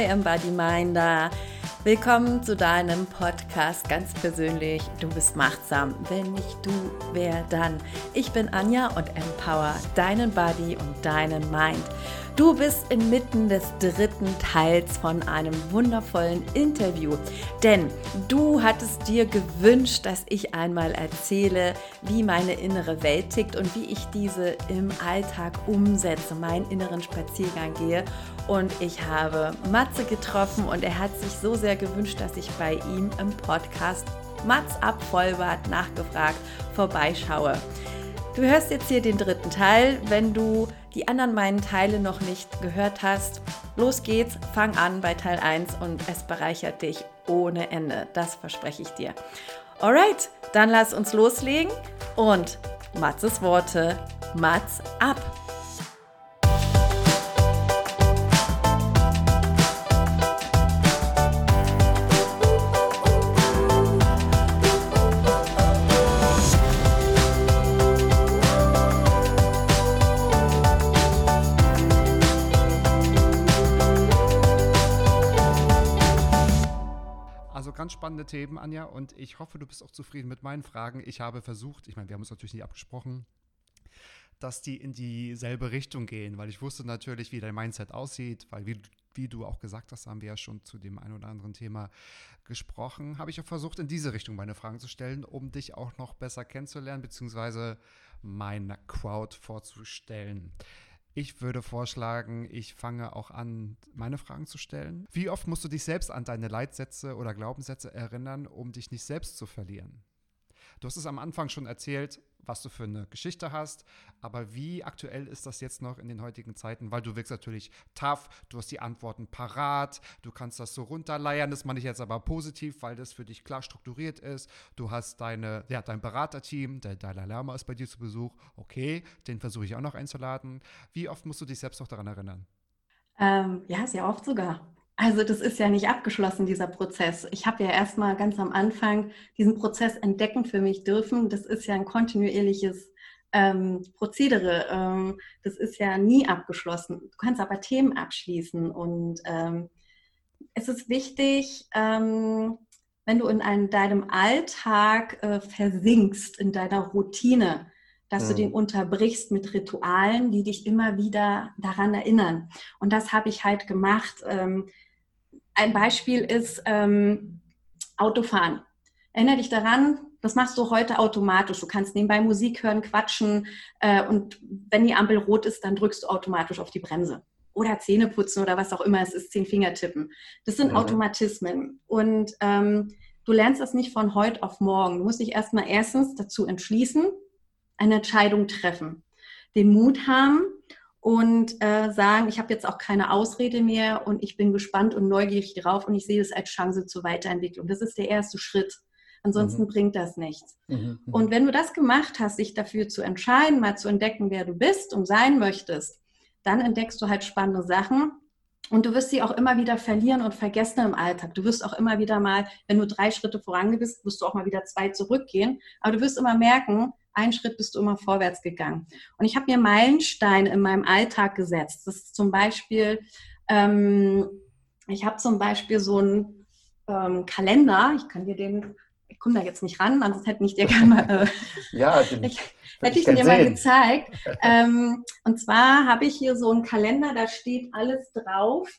Hi Embody Minder. Willkommen zu deinem Podcast ganz persönlich. Du bist machtsam. Wenn nicht du, wer dann? Ich bin Anja und empower deinen Body und deinen Mind. Du bist inmitten des dritten Teils von einem wundervollen Interview, denn du hattest dir gewünscht, dass ich einmal erzähle, wie meine innere Welt tickt und wie ich diese im Alltag umsetze, meinen inneren Spaziergang gehe. Und ich habe Matze getroffen und er hat sich so sehr gewünscht, dass ich bei ihm im Podcast Mats ab Vollbart nachgefragt vorbeischaue. Du hörst jetzt hier den dritten Teil. Wenn du die anderen meinen Teile noch nicht gehört hast, los geht's, fang an bei Teil 1 und es bereichert dich ohne Ende. Das verspreche ich dir. Alright, dann lass uns loslegen und Matzes Worte, Matz ab. Anja, und ich hoffe, du bist auch zufrieden mit meinen Fragen. Ich habe versucht, ich meine, wir haben uns natürlich nicht abgesprochen, dass die in dieselbe Richtung gehen, weil ich wusste natürlich, wie dein Mindset aussieht, weil wie, wie du auch gesagt hast, haben wir ja schon zu dem einen oder anderen Thema gesprochen, habe ich auch versucht, in diese Richtung meine Fragen zu stellen, um dich auch noch besser kennenzulernen, beziehungsweise meine Crowd vorzustellen. Ich würde vorschlagen, ich fange auch an, meine Fragen zu stellen. Wie oft musst du dich selbst an deine Leitsätze oder Glaubenssätze erinnern, um dich nicht selbst zu verlieren? Du hast es am Anfang schon erzählt, was du für eine Geschichte hast. Aber wie aktuell ist das jetzt noch in den heutigen Zeiten? Weil du wirkst natürlich tough, du hast die Antworten parat, du kannst das so runterleiern. Das meine ich jetzt aber positiv, weil das für dich klar strukturiert ist. Du hast deine, ja, dein Beraterteam, der Dalai Lama ist bei dir zu Besuch. Okay, den versuche ich auch noch einzuladen. Wie oft musst du dich selbst noch daran erinnern? Ähm, ja, sehr oft sogar. Also das ist ja nicht abgeschlossen, dieser Prozess. Ich habe ja erstmal ganz am Anfang diesen Prozess entdecken für mich dürfen. Das ist ja ein kontinuierliches ähm, Prozedere. Ähm, das ist ja nie abgeschlossen. Du kannst aber Themen abschließen. Und ähm, es ist wichtig, ähm, wenn du in einem, deinem Alltag äh, versinkst, in deiner Routine, dass mhm. du den unterbrichst mit Ritualen, die dich immer wieder daran erinnern. Und das habe ich halt gemacht. Ähm, ein Beispiel ist ähm, Autofahren. Erinnere dich daran, das machst du heute automatisch. Du kannst nebenbei Musik hören, quatschen äh, und wenn die Ampel rot ist, dann drückst du automatisch auf die Bremse. Oder Zähne putzen oder was auch immer es ist, zehn Finger tippen. Das sind mhm. Automatismen. Und ähm, du lernst das nicht von heute auf morgen. Du musst dich erstmal erstens dazu entschließen, eine Entscheidung treffen. Den Mut haben, und äh, sagen, ich habe jetzt auch keine Ausrede mehr und ich bin gespannt und neugierig drauf und ich sehe es als Chance zur Weiterentwicklung. Das ist der erste Schritt. Ansonsten mhm. bringt das nichts. Mhm. mhm. Und wenn du das gemacht hast, sich dafür zu entscheiden, mal zu entdecken, wer du bist und sein möchtest, dann entdeckst du halt spannende Sachen. Und du wirst sie auch immer wieder verlieren und vergessen im Alltag. Du wirst auch immer wieder mal, wenn du drei Schritte voran bist, wirst du auch mal wieder zwei zurückgehen. Aber du wirst immer merken, einen Schritt bist du immer vorwärts gegangen. Und ich habe mir Meilensteine in meinem Alltag gesetzt. Das ist zum Beispiel, ähm, ich habe zum Beispiel so einen ähm, Kalender, ich kann dir den, ich komme da jetzt nicht ran, ansonsten hätte ich dir gerne mal, äh, ja, den, ich, hätte ich, ich dir mal gezeigt. Ähm, und zwar habe ich hier so einen Kalender, da steht alles drauf,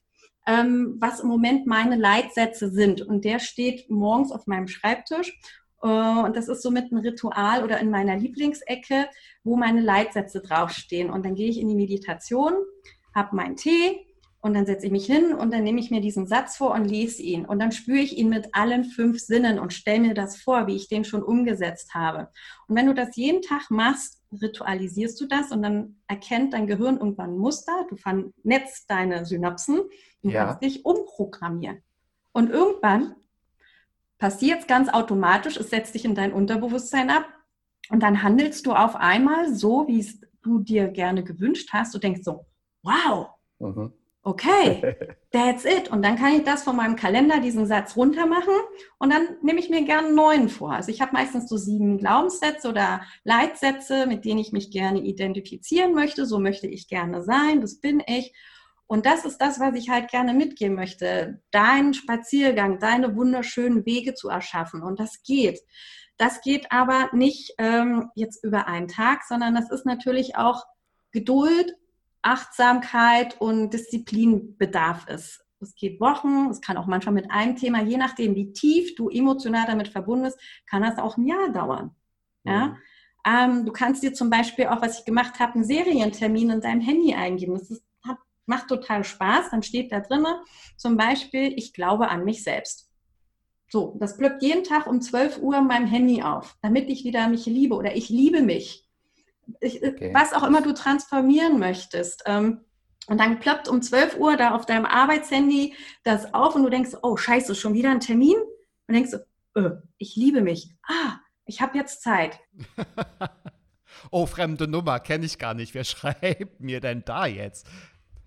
ähm, was im Moment meine Leitsätze sind. Und der steht morgens auf meinem Schreibtisch. Äh, und das ist somit ein Ritual oder in meiner Lieblingsecke, wo meine Leitsätze draufstehen. Und dann gehe ich in die Meditation, habe meinen Tee und dann setze ich mich hin und dann nehme ich mir diesen Satz vor und lese ihn. Und dann spüre ich ihn mit allen fünf Sinnen und stelle mir das vor, wie ich den schon umgesetzt habe. Und wenn du das jeden Tag machst, ritualisierst du das und dann erkennt dein Gehirn irgendwann ein Muster, du vernetzt deine Synapsen, du ja. kannst dich umprogrammieren. Und irgendwann passiert es ganz automatisch, es setzt dich in dein Unterbewusstsein ab und dann handelst du auf einmal so, wie es du dir gerne gewünscht hast. Du denkst so, wow, mhm. okay, that's it. Und dann kann ich das von meinem Kalender, diesen Satz runter machen und dann nehme ich mir gerne einen neuen vor. Also ich habe meistens so sieben Glaubenssätze oder Leitsätze, mit denen ich mich gerne identifizieren möchte. So möchte ich gerne sein, das bin ich. Und das ist das, was ich halt gerne mitgeben möchte. Deinen Spaziergang, deine wunderschönen Wege zu erschaffen. Und das geht. Das geht aber nicht ähm, jetzt über einen Tag, sondern das ist natürlich auch Geduld, Achtsamkeit und Disziplin bedarf es. Es geht Wochen, es kann auch manchmal mit einem Thema, je nachdem, wie tief du emotional damit verbunden bist, kann das auch ein Jahr dauern. Ja? Mhm. Ähm, du kannst dir zum Beispiel auch, was ich gemacht habe, einen Serientermin in deinem Handy eingeben. Das ist, macht total Spaß. Dann steht da drin zum Beispiel, ich glaube an mich selbst. So, das plöppt jeden Tag um 12 Uhr in meinem Handy auf, damit ich wieder mich liebe oder ich liebe mich. Ich, okay. Was auch immer du transformieren möchtest. Ähm, und dann ploppt um 12 Uhr da auf deinem Arbeitshandy das auf und du denkst, oh scheiße, schon wieder ein Termin? Und denkst äh, ich liebe mich. Ah, ich habe jetzt Zeit. oh, fremde Nummer, kenne ich gar nicht. Wer schreibt mir denn da jetzt?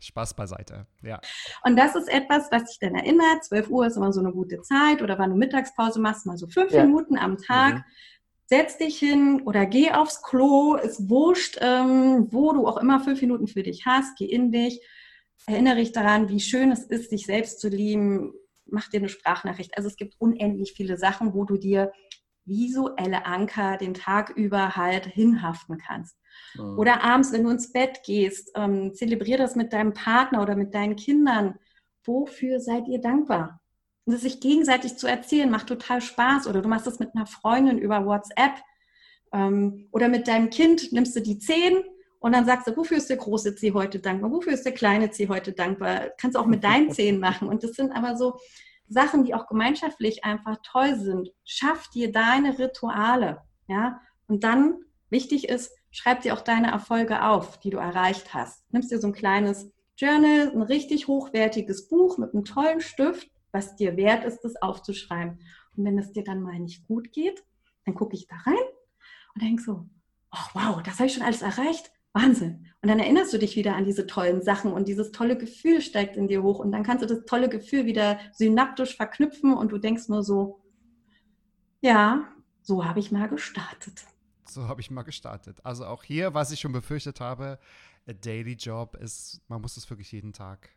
Spaß beiseite, ja. Und das ist etwas, was dich dann erinnert. 12 Uhr ist immer so eine gute Zeit oder wann du Mittagspause machst, mal so fünf ja. Minuten am Tag. Mhm. Setz dich hin oder geh aufs Klo, ist wurscht, ähm, wo du auch immer fünf Minuten für dich hast, geh in dich. Erinnere dich daran, wie schön es ist, sich selbst zu lieben. Mach dir eine Sprachnachricht. Also es gibt unendlich viele Sachen, wo du dir visuelle Anker den Tag über halt hinhaften kannst. Mhm. Oder abends, wenn du ins Bett gehst, ähm, zelebrier das mit deinem Partner oder mit deinen Kindern. Wofür seid ihr dankbar? Und das sich gegenseitig zu erzählen, macht total Spaß. Oder du machst das mit einer Freundin über WhatsApp. Ähm, oder mit deinem Kind nimmst du die zehn und dann sagst du, wofür ist der große C heute dankbar? Wofür ist der kleine C heute dankbar? Kannst du auch mit deinen Zehen machen. Und das sind aber so Sachen, die auch gemeinschaftlich einfach toll sind. Schaff dir deine Rituale, ja. Und dann, wichtig ist, schreib dir auch deine Erfolge auf, die du erreicht hast. Nimmst dir so ein kleines Journal, ein richtig hochwertiges Buch mit einem tollen Stift, was dir wert ist, das aufzuschreiben. Und wenn es dir dann mal nicht gut geht, dann gucke ich da rein und denke so, oh wow, das habe ich schon alles erreicht. Wahnsinn. Und dann erinnerst du dich wieder an diese tollen Sachen und dieses tolle Gefühl steigt in dir hoch und dann kannst du das tolle Gefühl wieder synaptisch verknüpfen und du denkst nur so, ja, so habe ich mal gestartet. So habe ich mal gestartet. Also auch hier, was ich schon befürchtet habe, a Daily Job ist, man muss es wirklich jeden Tag,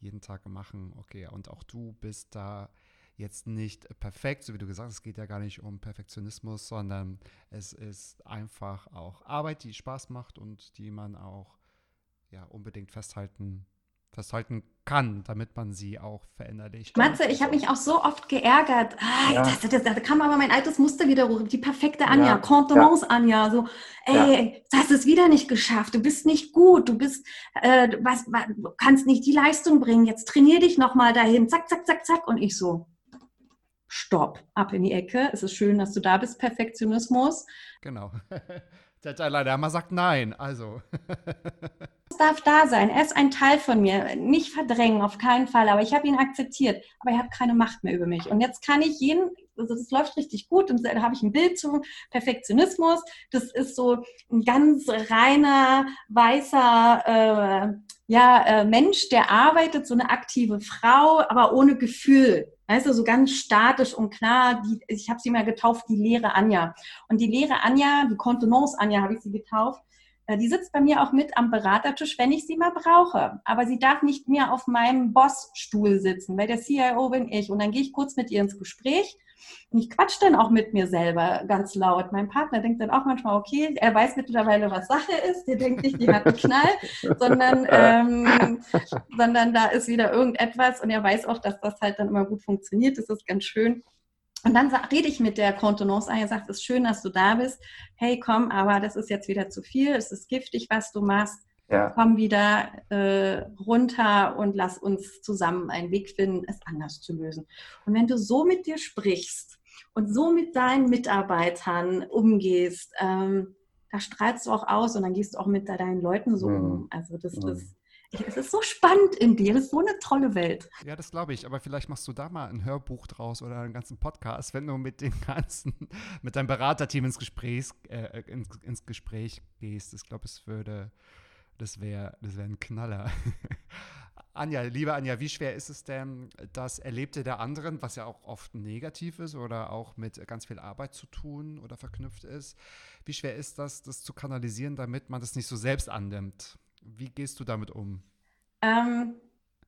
jeden Tag machen. Okay, und auch du bist da jetzt nicht perfekt, so wie du gesagt hast, es geht ja gar nicht um Perfektionismus, sondern es ist einfach auch Arbeit, die Spaß macht und die man auch ja, unbedingt festhalten, festhalten kann, damit man sie auch verinnerlicht. Matze, ich habe mich auch so oft geärgert. Ah, ja. das, das, da kam aber mein altes Muster wieder hoch. Die perfekte Anja, ja. Contenance ja. Anja. So, ey, ja. du hast es wieder nicht geschafft. Du bist nicht gut. Du bist, äh, was, was, du kannst nicht die Leistung bringen. Jetzt trainier dich nochmal dahin. Zack, zack, zack, zack. Und ich so, Stopp, ab in die Ecke. Es ist schön, dass du da bist, Perfektionismus. Genau. Der Dalai Lama sagt nein, also. es darf da sein. Er ist ein Teil von mir. Nicht verdrängen, auf keinen Fall. Aber ich habe ihn akzeptiert. Aber er hat keine Macht mehr über mich. Und jetzt kann ich jeden, also das läuft richtig gut. Und da habe ich ein Bild zu Perfektionismus. Das ist so ein ganz reiner, weißer, äh, ja, äh, Mensch, der arbeitet, so eine aktive Frau, aber ohne Gefühl. Weißt du, so ganz statisch und klar, die, ich habe sie mal getauft, die leere Anja. Und die leere Anja, die Kontenance Anja habe ich sie getauft, äh, die sitzt bei mir auch mit am Beratertisch, wenn ich sie mal brauche. Aber sie darf nicht mehr auf meinem Bossstuhl sitzen, weil der CIO bin ich. Und dann gehe ich kurz mit ihr ins Gespräch und ich quatsch dann auch mit mir selber ganz laut. Mein Partner denkt dann auch manchmal, okay, er weiß mittlerweile, was Sache ist. Der denkt nicht, die hat einen Knall, sondern, ähm, sondern da ist wieder irgendetwas und er weiß auch, dass das halt dann immer gut funktioniert. Das ist ganz schön. Und dann rede ich mit der Kontenance ein, er sagt, es ist schön, dass du da bist. Hey, komm, aber das ist jetzt wieder zu viel, es ist giftig, was du machst. Ja. Komm wieder äh, runter und lass uns zusammen einen Weg finden, es anders zu lösen. Und wenn du so mit dir sprichst und so mit deinen Mitarbeitern umgehst, ähm, da strahlst du auch aus und dann gehst du auch mit deinen Leuten so mhm. um. Also das mhm. ist es ist so spannend in dir, es ist so eine tolle Welt. Ja, das glaube ich, aber vielleicht machst du da mal ein Hörbuch draus oder einen ganzen Podcast, wenn du mit dem ganzen, mit deinem Beraterteam ins Gespräch, äh, ins, ins Gespräch gehst. Ich glaube, es würde, das wäre das wär ein Knaller. Anja, liebe Anja, wie schwer ist es denn, das Erlebte der anderen, was ja auch oft negativ ist oder auch mit ganz viel Arbeit zu tun oder verknüpft ist, wie schwer ist das, das zu kanalisieren, damit man das nicht so selbst annimmt? Wie gehst du damit um? Ähm,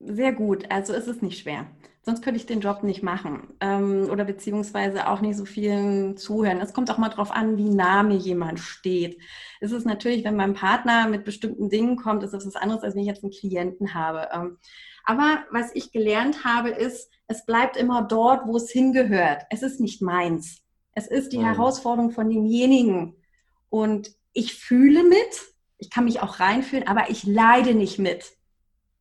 Sehr gut. Also ist es nicht schwer. Sonst könnte ich den Job nicht machen ähm, oder beziehungsweise auch nicht so vielen zuhören. Es kommt auch mal darauf an, wie nah mir jemand steht. Es ist natürlich, wenn mein Partner mit bestimmten Dingen kommt, ist das was anderes, als wenn ich jetzt einen Klienten habe. Ähm, aber was ich gelernt habe, ist, es bleibt immer dort, wo es hingehört. Es ist nicht meins. Es ist die mhm. Herausforderung von demjenigen. Und ich fühle mit, ich kann mich auch reinfühlen, aber ich leide nicht mit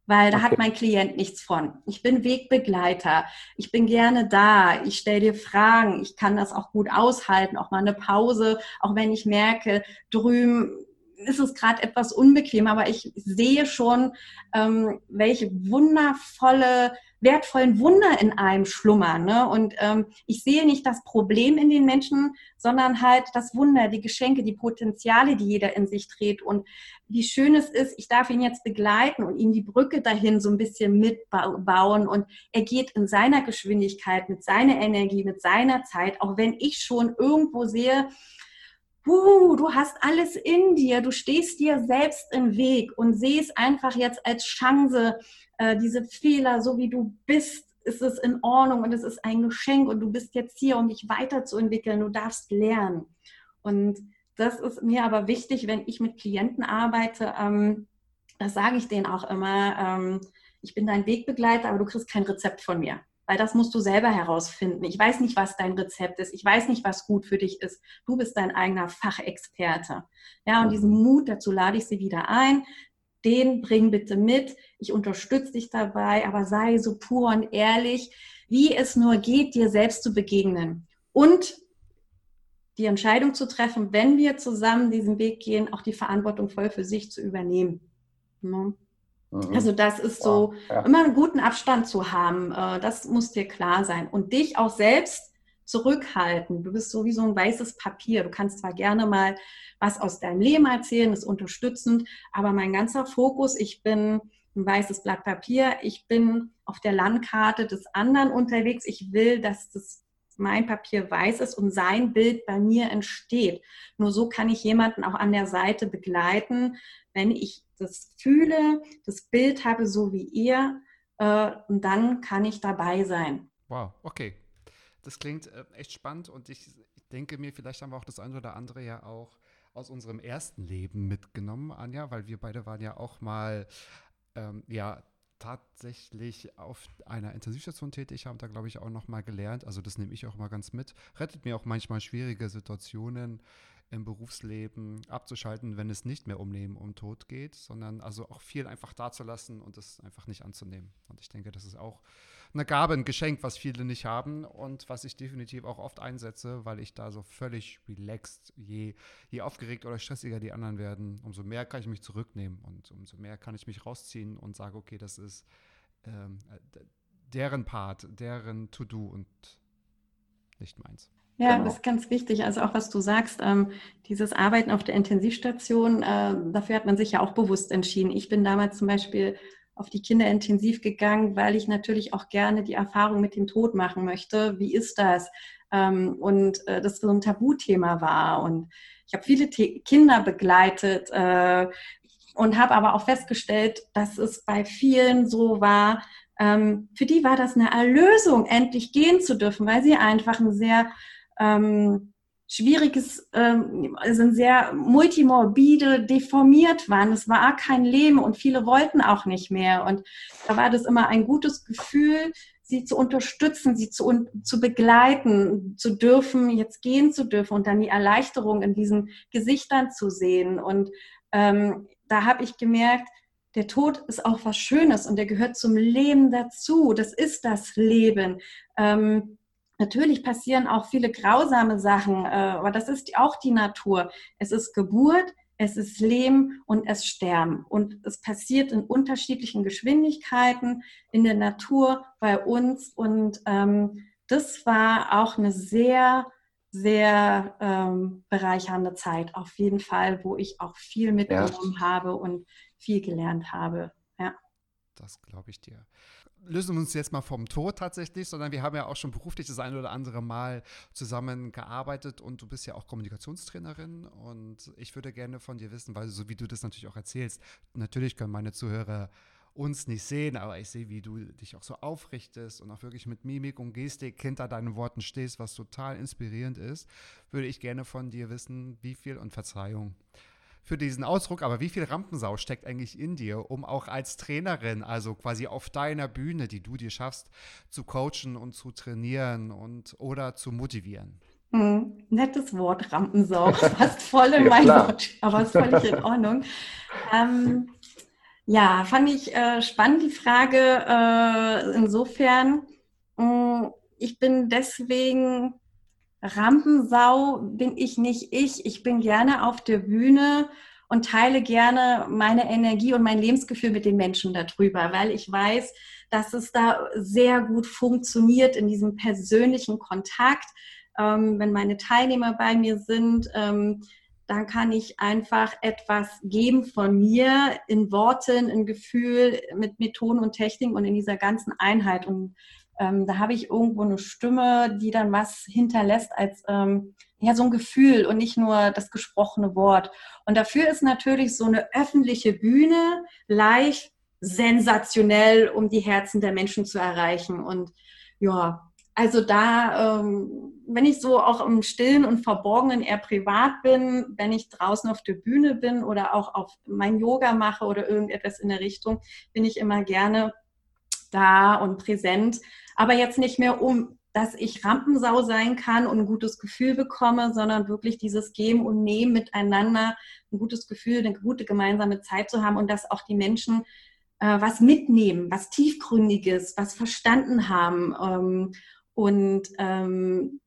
weil da okay. hat mein Klient nichts von. Ich bin Wegbegleiter, ich bin gerne da, ich stelle dir Fragen, ich kann das auch gut aushalten, auch mal eine Pause, auch wenn ich merke, drüben ist es gerade etwas unbequem, aber ich sehe schon, ähm, welche wundervolle wertvollen Wunder in einem schlummern. Ne? Und ähm, ich sehe nicht das Problem in den Menschen, sondern halt das Wunder, die Geschenke, die Potenziale, die jeder in sich trägt. Und wie schön es ist, ich darf ihn jetzt begleiten und ihm die Brücke dahin so ein bisschen mitbauen. Und er geht in seiner Geschwindigkeit, mit seiner Energie, mit seiner Zeit, auch wenn ich schon irgendwo sehe, Uh, du hast alles in dir, du stehst dir selbst im Weg und sehe es einfach jetzt als Chance, äh, diese Fehler, so wie du bist, ist es in Ordnung und es ist ein Geschenk und du bist jetzt hier, um dich weiterzuentwickeln. Du darfst lernen. Und das ist mir aber wichtig, wenn ich mit Klienten arbeite. Ähm, das sage ich denen auch immer. Ähm, ich bin dein Wegbegleiter, aber du kriegst kein Rezept von mir. Weil das musst du selber herausfinden. Ich weiß nicht, was dein Rezept ist. Ich weiß nicht, was gut für dich ist. Du bist dein eigener Fachexperte. Ja, und diesen Mut, dazu lade ich sie wieder ein den bring bitte mit. Ich unterstütze dich dabei, aber sei so pur und ehrlich, wie es nur geht, dir selbst zu begegnen. Und die Entscheidung zu treffen, wenn wir zusammen diesen Weg gehen, auch die Verantwortung voll für sich zu übernehmen. Ne? Mhm. Also das ist so, ja. immer einen guten Abstand zu haben, äh, das muss dir klar sein. Und dich auch selbst zurückhalten. Du bist so wie so ein weißes Papier. Du kannst zwar gerne mal was aus deinem Leben erzählen, ist unterstützend, aber mein ganzer Fokus, ich bin ein weißes Blatt Papier, ich bin auf der Landkarte des anderen unterwegs. Ich will, dass das mein Papier weiß ist und sein Bild bei mir entsteht. Nur so kann ich jemanden auch an der Seite begleiten, wenn ich das fühle, das Bild habe, so wie ihr, äh, und dann kann ich dabei sein. Wow, okay das klingt äh, echt spannend und ich, ich denke mir, vielleicht haben wir auch das eine oder andere ja auch aus unserem ersten Leben mitgenommen, Anja, weil wir beide waren ja auch mal, ähm, ja, tatsächlich auf einer Intensivstation tätig, haben da, glaube ich, auch noch mal gelernt. Also das nehme ich auch mal ganz mit. Rettet mir auch manchmal schwierige Situationen im Berufsleben abzuschalten, wenn es nicht mehr um Leben und Tod geht, sondern also auch viel einfach dazulassen und es einfach nicht anzunehmen. Und ich denke, das ist auch eine Gabe, ein Geschenk, was viele nicht haben und was ich definitiv auch oft einsetze, weil ich da so völlig relaxed, je, je aufgeregt oder stressiger die anderen werden, umso mehr kann ich mich zurücknehmen und umso mehr kann ich mich rausziehen und sage, okay, das ist ähm, deren Part, deren To-Do und nicht meins. Ja, genau. das ist ganz wichtig. Also auch was du sagst, ähm, dieses Arbeiten auf der Intensivstation, äh, dafür hat man sich ja auch bewusst entschieden. Ich bin damals zum Beispiel auf die Kinder intensiv gegangen, weil ich natürlich auch gerne die Erfahrung mit dem Tod machen möchte. Wie ist das? Ähm, und äh, das so ein Tabuthema war. Und ich habe viele The Kinder begleitet äh, und habe aber auch festgestellt, dass es bei vielen so war, ähm, für die war das eine Erlösung, endlich gehen zu dürfen, weil sie einfach ein sehr ähm, schwieriges, ähm, sind sehr multimorbide, deformiert waren. Es war kein Leben und viele wollten auch nicht mehr. Und da war das immer ein gutes Gefühl, sie zu unterstützen, sie zu, zu begleiten, zu dürfen, jetzt gehen zu dürfen und dann die Erleichterung in diesen Gesichtern zu sehen. Und ähm, da habe ich gemerkt, der Tod ist auch was Schönes und der gehört zum Leben dazu. Das ist das Leben. Ähm, Natürlich passieren auch viele grausame Sachen, äh, aber das ist auch die Natur. Es ist Geburt, es ist Leben und es Sterben. Und es passiert in unterschiedlichen Geschwindigkeiten in der Natur bei uns. Und ähm, das war auch eine sehr, sehr ähm, bereichernde Zeit, auf jeden Fall, wo ich auch viel mitgenommen ja. habe und viel gelernt habe. Ja. Das glaube ich dir lösen uns jetzt mal vom Tod tatsächlich, sondern wir haben ja auch schon beruflich das eine oder andere Mal zusammengearbeitet und du bist ja auch Kommunikationstrainerin und ich würde gerne von dir wissen, weil so wie du das natürlich auch erzählst, natürlich können meine Zuhörer uns nicht sehen, aber ich sehe, wie du dich auch so aufrichtest und auch wirklich mit Mimik und Gestik hinter deinen Worten stehst, was total inspirierend ist, würde ich gerne von dir wissen, wie viel und Verzeihung für diesen Ausdruck, aber wie viel Rampensau steckt eigentlich in dir, um auch als Trainerin, also quasi auf deiner Bühne, die du dir schaffst, zu coachen und zu trainieren und oder zu motivieren? Hm, nettes Wort, Rampensau. Passt voll in ja, mein Wort, aber ist völlig in Ordnung. Ähm, ja, fand ich äh, spannend die Frage. Äh, insofern, mh, hm, ich bin deswegen Rampensau bin ich nicht ich. Ich bin gerne auf der Bühne und teile gerne meine Energie und mein Lebensgefühl mit den Menschen darüber, weil ich weiß, dass es da sehr gut funktioniert in diesem persönlichen Kontakt. Ähm, wenn meine Teilnehmer bei mir sind, ähm, dann kann ich einfach etwas geben von mir in Worten, in Gefühl, mit Methoden und Techniken und in dieser ganzen Einheit. Und ähm, da habe ich irgendwo eine Stimme, die dann was hinterlässt als ähm, ja so ein Gefühl und nicht nur das gesprochene Wort. Und dafür ist natürlich so eine öffentliche Bühne live sensationell, um die Herzen der Menschen zu erreichen. Und ja, also da, ähm, wenn ich so auch im Stillen und Verborgenen eher privat bin, wenn ich draußen auf der Bühne bin oder auch auf mein Yoga mache oder irgendetwas in der Richtung, bin ich immer gerne da und präsent aber jetzt nicht mehr um, dass ich Rampensau sein kann und ein gutes Gefühl bekomme, sondern wirklich dieses Geben und Nehmen miteinander, ein gutes Gefühl, eine gute gemeinsame Zeit zu haben und dass auch die Menschen äh, was mitnehmen, was tiefgründiges, was verstanden haben ähm, und ähm,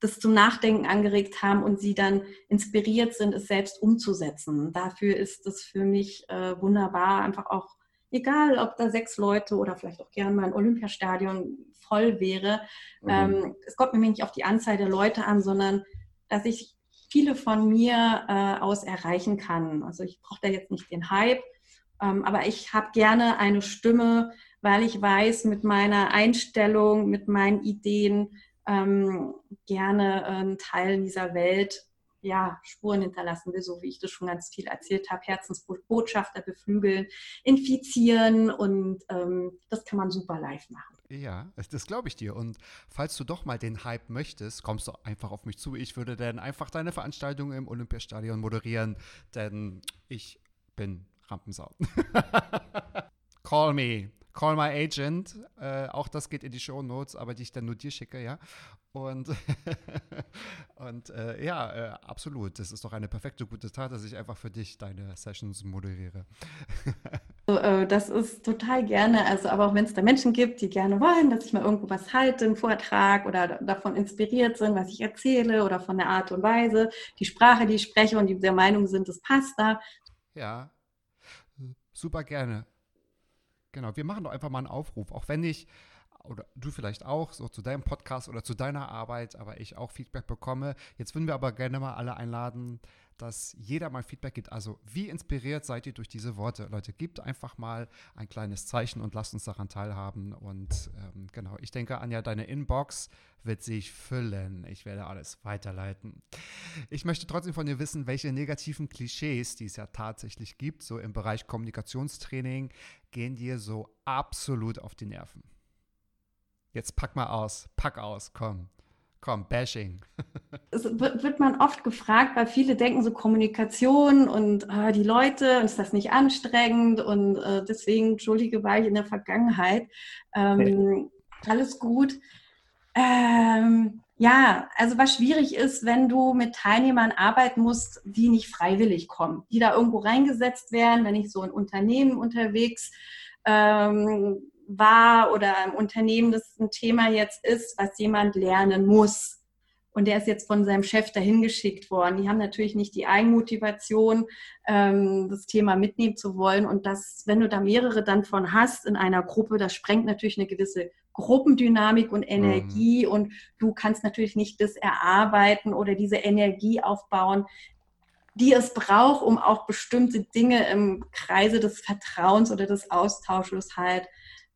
das zum Nachdenken angeregt haben und sie dann inspiriert sind, es selbst umzusetzen. Dafür ist es für mich äh, wunderbar, einfach auch egal ob da sechs Leute oder vielleicht auch gerne mal ein Olympiastadion voll wäre. Mhm. Ähm, es kommt mir nicht auf die Anzahl der Leute an, sondern dass ich viele von mir äh, aus erreichen kann. Also ich brauche da jetzt nicht den Hype, ähm, aber ich habe gerne eine Stimme, weil ich weiß, mit meiner Einstellung, mit meinen Ideen ähm, gerne ein Teil dieser Welt ja, Spuren hinterlassen will, so wie ich das schon ganz viel erzählt habe, Herzensbotschafter beflügeln, infizieren und ähm, das kann man super live machen. Ja, das glaube ich dir. Und falls du doch mal den Hype möchtest, kommst du einfach auf mich zu. Ich würde dann einfach deine Veranstaltung im Olympiastadion moderieren, denn ich bin Rampensau. Call me. Call My Agent. Äh, auch das geht in die Show Notes, aber die ich dann nur dir schicke, ja. Und, und äh, ja, äh, absolut. Das ist doch eine perfekte gute Tat, dass ich einfach für dich deine Sessions moderiere. Äh, das ist total gerne. Also, aber auch wenn es da Menschen gibt, die gerne wollen, dass ich mal irgendwo was halte, einen Vortrag oder davon inspiriert sind, was ich erzähle oder von der Art und Weise, die Sprache, die ich spreche und die der Meinung sind, das passt da. Ja, super gerne. Genau, wir machen doch einfach mal einen Aufruf, auch wenn ich oder du vielleicht auch, so zu deinem Podcast oder zu deiner Arbeit, aber ich auch Feedback bekomme. Jetzt würden wir aber gerne mal alle einladen, dass jeder mal Feedback gibt. Also, wie inspiriert seid ihr durch diese Worte? Leute, gebt einfach mal ein kleines Zeichen und lasst uns daran teilhaben. Und ähm, genau, ich denke, Anja, deine Inbox wird sich füllen. Ich werde alles weiterleiten. Ich möchte trotzdem von dir wissen, welche negativen Klischees, die es ja tatsächlich gibt, so im Bereich Kommunikationstraining, gehen dir so absolut auf die Nerven. Jetzt pack mal aus, pack aus, komm. Komm, Bashing. Wird, wird, man oft gefragt, weil viele denken so Kommunikation und äh, die Leute, ist das nicht anstrengend und äh, deswegen, entschuldige, war ich in der Vergangenheit. Ähm, hey. Alles gut. Ähm, ja, also was schwierig ist, wenn du mit Teilnehmern arbeiten musst, die nicht freiwillig kommen, die da irgendwo reingesetzt werden, wenn ich so in Unternehmen unterwegs ähm, war oder im Unternehmen das ein Thema jetzt ist, was jemand lernen muss. Und der ist jetzt von seinem Chef dahin geschickt worden. Die haben natürlich nicht die Eigenmotivation, ähm, das Thema mitnehmen zu wollen. Und das, wenn du da mehrere dann von hast in einer Gruppe, das sprengt natürlich eine gewisse Gruppendynamik und Energie. Mhm. Und du kannst natürlich nicht das erarbeiten oder diese Energie aufbauen, die es braucht, um auch bestimmte Dinge im Kreise des Vertrauens oder des Austausches halt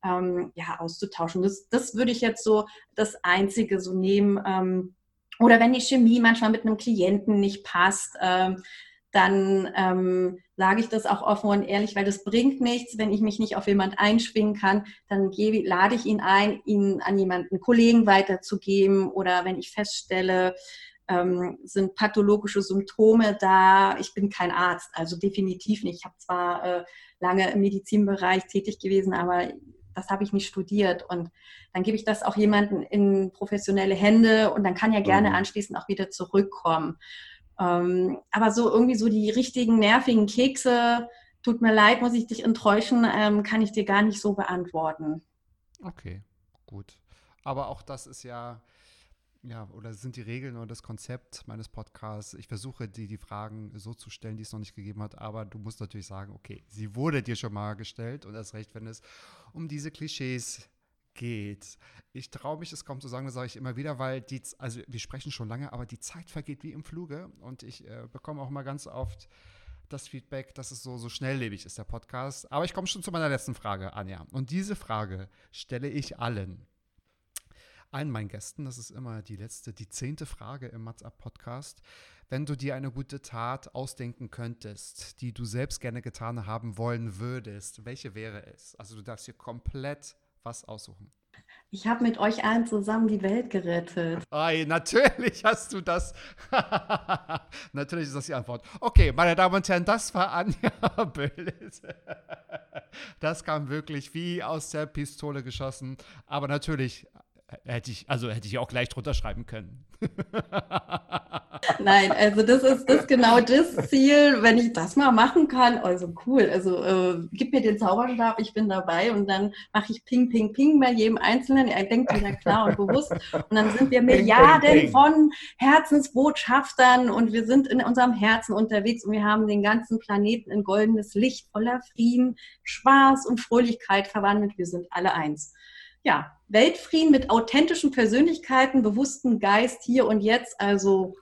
ähm, ja, auszutauschen. Das, das würde ich jetzt so das Einzige so nehmen. Ähm, oder wenn die Chemie manchmal mit einem Klienten nicht passt, ähm, dann ähm, sage ich das auch offen und ehrlich, weil das bringt nichts, wenn ich mich nicht auf jemand einschwingen kann, dann gebe, lade ich ihn ein, ihn an jemanden, Kollegen weiterzugeben oder wenn ich feststelle, ähm, sind pathologische Symptome da. Ich bin kein Arzt, also definitiv nicht. Ich habe zwar äh, lange im Medizinbereich tätig gewesen, aber das habe ich nicht studiert. Und dann gebe ich das auch jemanden in professionelle Hände und dann kann ja gerne mhm. anschließend auch wieder zurückkommen. Ähm, aber so irgendwie so die richtigen nervigen Kekse, tut mir leid, muss ich dich enttäuschen, ähm, kann ich dir gar nicht so beantworten. Okay, gut. Aber auch das ist ja, ja, oder sind die Regeln oder das Konzept meines Podcasts. Ich versuche, die, die Fragen so zu stellen, die es noch nicht gegeben hat, aber du musst natürlich sagen, okay, sie wurde dir schon mal gestellt und erst recht, wenn es um diese Klischees geht. Ich traue mich, es kaum zu sagen, das sage ich immer wieder, weil die, also wir sprechen schon lange, aber die Zeit vergeht wie im Fluge und ich äh, bekomme auch mal ganz oft das Feedback, dass es so, so schnelllebig ist, der Podcast. Aber ich komme schon zu meiner letzten Frage, Anja. Und diese Frage stelle ich allen allen meinen Gästen. Das ist immer die letzte, die zehnte Frage im WhatsApp Podcast. Wenn du dir eine gute Tat ausdenken könntest, die du selbst gerne getan haben wollen würdest, welche wäre es? Also du darfst hier komplett was aussuchen. Ich habe mit euch allen zusammen die Welt gerettet. Ei, natürlich hast du das. natürlich ist das die Antwort. Okay, meine Damen und Herren, das war Anja Böllis. das kam wirklich wie aus der Pistole geschossen. Aber natürlich Hätte ich, also hätte ich auch gleich drunter schreiben können. Nein, also das ist das genau das Ziel, wenn ich das mal machen kann. Also cool. Also äh, gib mir den Zauberstab, ich bin dabei und dann mache ich Ping, Ping, Ping bei jedem Einzelnen. Er denkt wieder klar und bewusst. Und dann sind wir Milliarden ping, ping, ping. von Herzensbotschaftern und wir sind in unserem Herzen unterwegs und wir haben den ganzen Planeten in goldenes Licht voller Frieden, Spaß und Fröhlichkeit verwandelt. Wir sind alle eins ja, Weltfrieden mit authentischen Persönlichkeiten, bewussten Geist hier und jetzt. Also.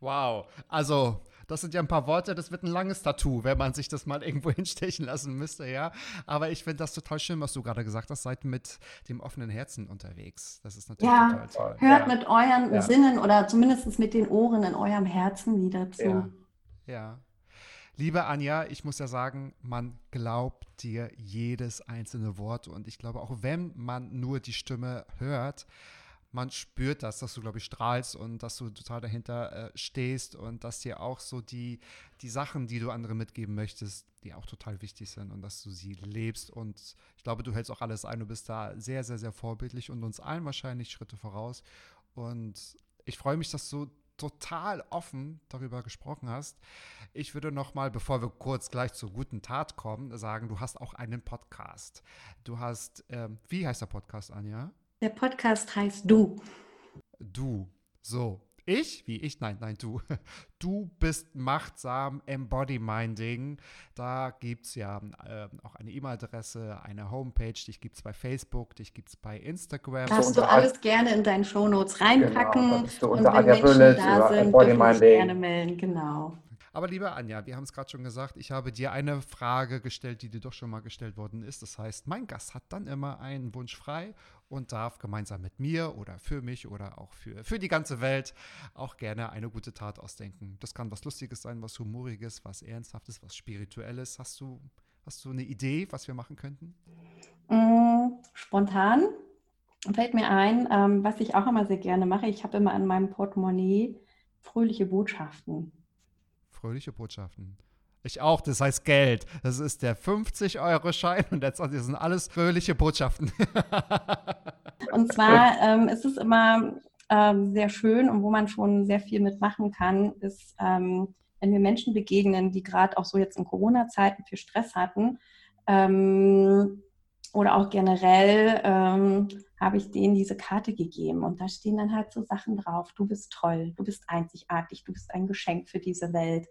Wow. Also. Das sind ja ein paar Worte, das wird ein langes Tattoo, wenn man sich das mal irgendwo hinstechen lassen müsste, ja. Aber ich finde das total schön, was du gerade gesagt hast, seid mit dem offenen Herzen unterwegs. Das ist natürlich ja, total toll. Hört ja. mit euren ja. Sinnen oder zumindest mit den Ohren in eurem Herzen wieder zu. Ja. ja. Liebe Anja, ich muss ja sagen, man glaubt dir jedes einzelne Wort und ich glaube, auch wenn man nur die Stimme hört, man spürt das, dass du, glaube ich, strahlst und dass du total dahinter äh, stehst und dass dir auch so die, die Sachen, die du anderen mitgeben möchtest, die auch total wichtig sind und dass du sie lebst. Und ich glaube, du hältst auch alles ein. Du bist da sehr, sehr, sehr vorbildlich und uns allen wahrscheinlich Schritte voraus. Und ich freue mich, dass du total offen darüber gesprochen hast. Ich würde noch mal, bevor wir kurz gleich zur guten Tat kommen, sagen, du hast auch einen Podcast. Du hast, ähm, wie heißt der Podcast, Anja? Der Podcast heißt Du. Du. So. Ich? Wie ich? Nein, nein, du. Du bist machtsam, Embody-Minding. Da gibt es ja äh, auch eine E-Mail-Adresse, eine Homepage, dich gibt es bei Facebook, dich gibt es bei Instagram. Darfst du alles gerne in deinen Shownotes reinpacken. Genau, bist du unter und wenn Anja Menschen da sind, Embody-Minding. gerne melden, genau. Aber liebe Anja, wir haben es gerade schon gesagt, ich habe dir eine Frage gestellt, die dir doch schon mal gestellt worden ist. Das heißt, mein Gast hat dann immer einen Wunsch frei und darf gemeinsam mit mir oder für mich oder auch für, für die ganze Welt auch gerne eine gute Tat ausdenken. Das kann was Lustiges sein, was Humoriges, was Ernsthaftes, was Spirituelles. Hast du, hast du eine Idee, was wir machen könnten? Mm, spontan fällt mir ein, ähm, was ich auch immer sehr gerne mache. Ich habe immer an meinem Portemonnaie fröhliche Botschaften. Fröhliche Botschaften. Ich auch, das heißt Geld. Das ist der 50-Euro-Schein und das sind alles fröhliche Botschaften. und zwar ähm, ist es immer ähm, sehr schön und wo man schon sehr viel mitmachen kann, ist, ähm, wenn wir Menschen begegnen, die gerade auch so jetzt in Corona-Zeiten viel Stress hatten ähm, oder auch generell ähm, habe ich denen diese Karte gegeben und da stehen dann halt so Sachen drauf. Du bist toll, du bist einzigartig, du bist ein Geschenk für diese Welt.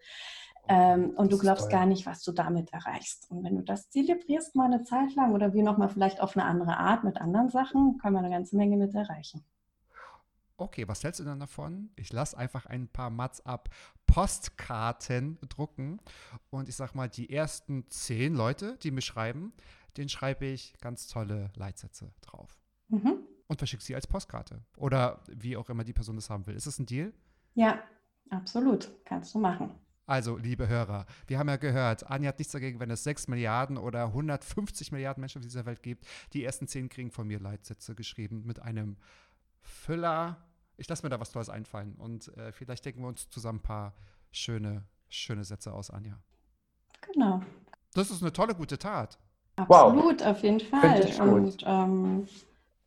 Ähm, und du glaubst gar nicht, was du damit erreichst. Und wenn du das zelebrierst mal eine Zeit lang oder wir nochmal vielleicht auf eine andere Art mit anderen Sachen, können wir eine ganze Menge mit erreichen. Okay, was hältst du dann davon? Ich lasse einfach ein paar Mats ab Postkarten drucken und ich sag mal, die ersten zehn Leute, die mir schreiben, denen schreibe ich ganz tolle Leitsätze drauf. Mhm. Und verschicke sie als Postkarte. Oder wie auch immer die Person das haben will. Ist das ein Deal? Ja, absolut. Kannst du machen. Also, liebe Hörer, wir haben ja gehört, Anja hat nichts dagegen, wenn es 6 Milliarden oder 150 Milliarden Menschen auf dieser Welt gibt. Die ersten 10 kriegen von mir Leitsätze geschrieben mit einem Füller. Ich lasse mir da was Tolles einfallen und äh, vielleicht denken wir uns zusammen ein paar schöne, schöne Sätze aus, Anja. Genau. Das ist eine tolle, gute Tat. Absolut, wow. auf jeden Fall. Und ähm,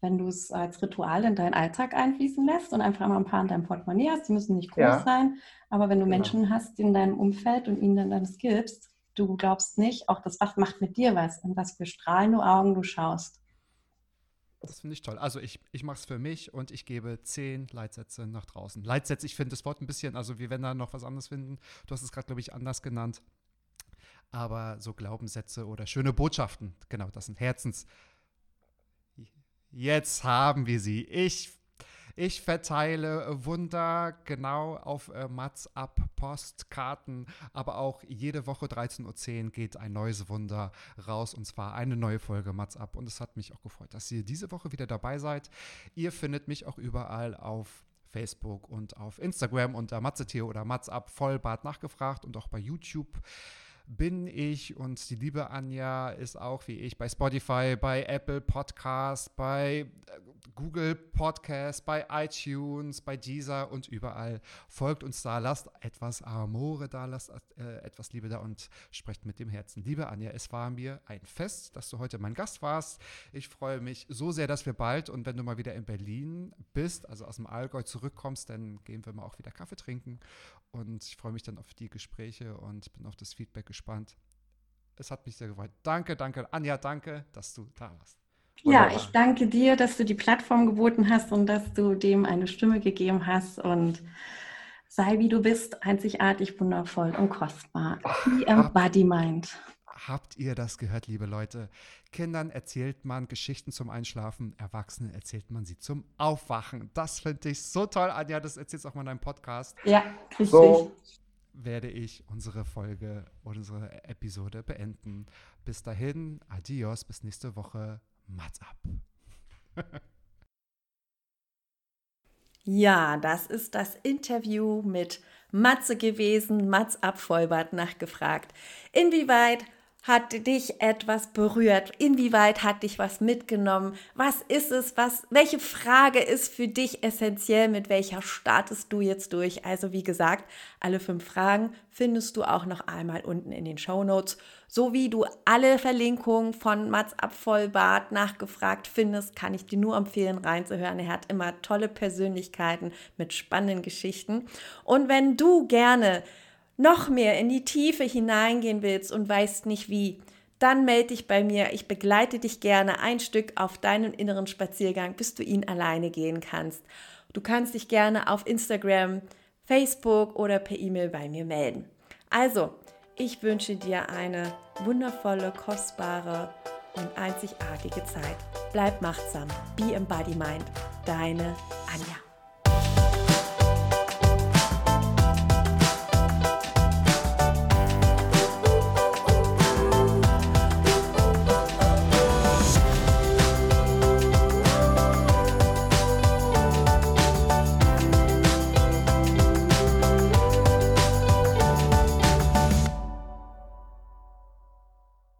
wenn du es als Ritual in deinen Alltag einfließen lässt und einfach mal ein paar in deinem Portemonnaie hast, die müssen nicht groß ja. sein, aber wenn du genau. Menschen hast in deinem Umfeld und ihnen dann das gibst, du glaubst nicht, auch das was macht mit dir was, in was für strahlende Augen du schaust. Das finde ich toll. Also ich, ich mache es für mich und ich gebe zehn Leitsätze nach draußen. Leitsätze, ich finde das Wort ein bisschen, also wir werden da noch was anderes finden. Du hast es gerade, glaube ich, anders genannt. Aber so Glaubenssätze oder schöne Botschaften, genau, das sind Herzens, Jetzt haben wir sie. Ich, ich verteile Wunder genau auf äh, Mats ab Postkarten, aber auch jede Woche 13.10 Uhr geht ein neues Wunder raus und zwar eine neue Folge Mats ab. Und es hat mich auch gefreut, dass ihr diese Woche wieder dabei seid. Ihr findet mich auch überall auf Facebook und auf Instagram unter Matzetier oder Mats Vollbart nachgefragt und auch bei YouTube bin ich und die liebe Anja ist auch wie ich bei Spotify, bei Apple Podcasts, bei äh, Google Podcasts, bei iTunes, bei Deezer und überall. Folgt uns da, lasst etwas Amore da, lasst äh, etwas Liebe da und sprecht mit dem Herzen. Liebe Anja, es war mir ein Fest, dass du heute mein Gast warst. Ich freue mich so sehr, dass wir bald und wenn du mal wieder in Berlin bist, also aus dem Allgäu zurückkommst, dann gehen wir mal auch wieder Kaffee trinken und ich freue mich dann auf die Gespräche und bin auf das Feedback gespannt. Es hat mich sehr gefreut. Danke, danke. Anja, danke, dass du da warst. Wunderbar. Ja, ich danke dir, dass du die Plattform geboten hast und dass du dem eine Stimme gegeben hast und sei wie du bist, einzigartig, wundervoll und kostbar. Be Embody Mind. Habt ihr das gehört, liebe Leute? Kindern erzählt man Geschichten zum Einschlafen, Erwachsenen erzählt man sie zum Aufwachen. Das finde ich so toll, Anja, das erzählst auch mal in deinem Podcast. Ja, richtig. So werde ich unsere Folge, unsere Episode beenden. Bis dahin, adios, bis nächste Woche. Mats ab. ja, das ist das Interview mit Matze gewesen. Mats ab Vollbart nachgefragt. Inwieweit hat dich etwas berührt? Inwieweit hat dich was mitgenommen? Was ist es? Was, welche Frage ist für dich essentiell? Mit welcher startest du jetzt durch? Also wie gesagt, alle fünf Fragen findest du auch noch einmal unten in den Show Notes. So wie du alle Verlinkungen von Mats Abvollbart nachgefragt findest, kann ich dir nur empfehlen, reinzuhören. Er hat immer tolle Persönlichkeiten mit spannenden Geschichten. Und wenn du gerne noch mehr in die Tiefe hineingehen willst und weißt nicht wie, dann melde dich bei mir. Ich begleite dich gerne ein Stück auf deinen inneren Spaziergang, bis du ihn alleine gehen kannst. Du kannst dich gerne auf Instagram, Facebook oder per E-Mail bei mir melden. Also, ich wünsche dir eine wundervolle, kostbare und einzigartige Zeit. Bleib machtsam. Be Embody Mind. Deine Anja.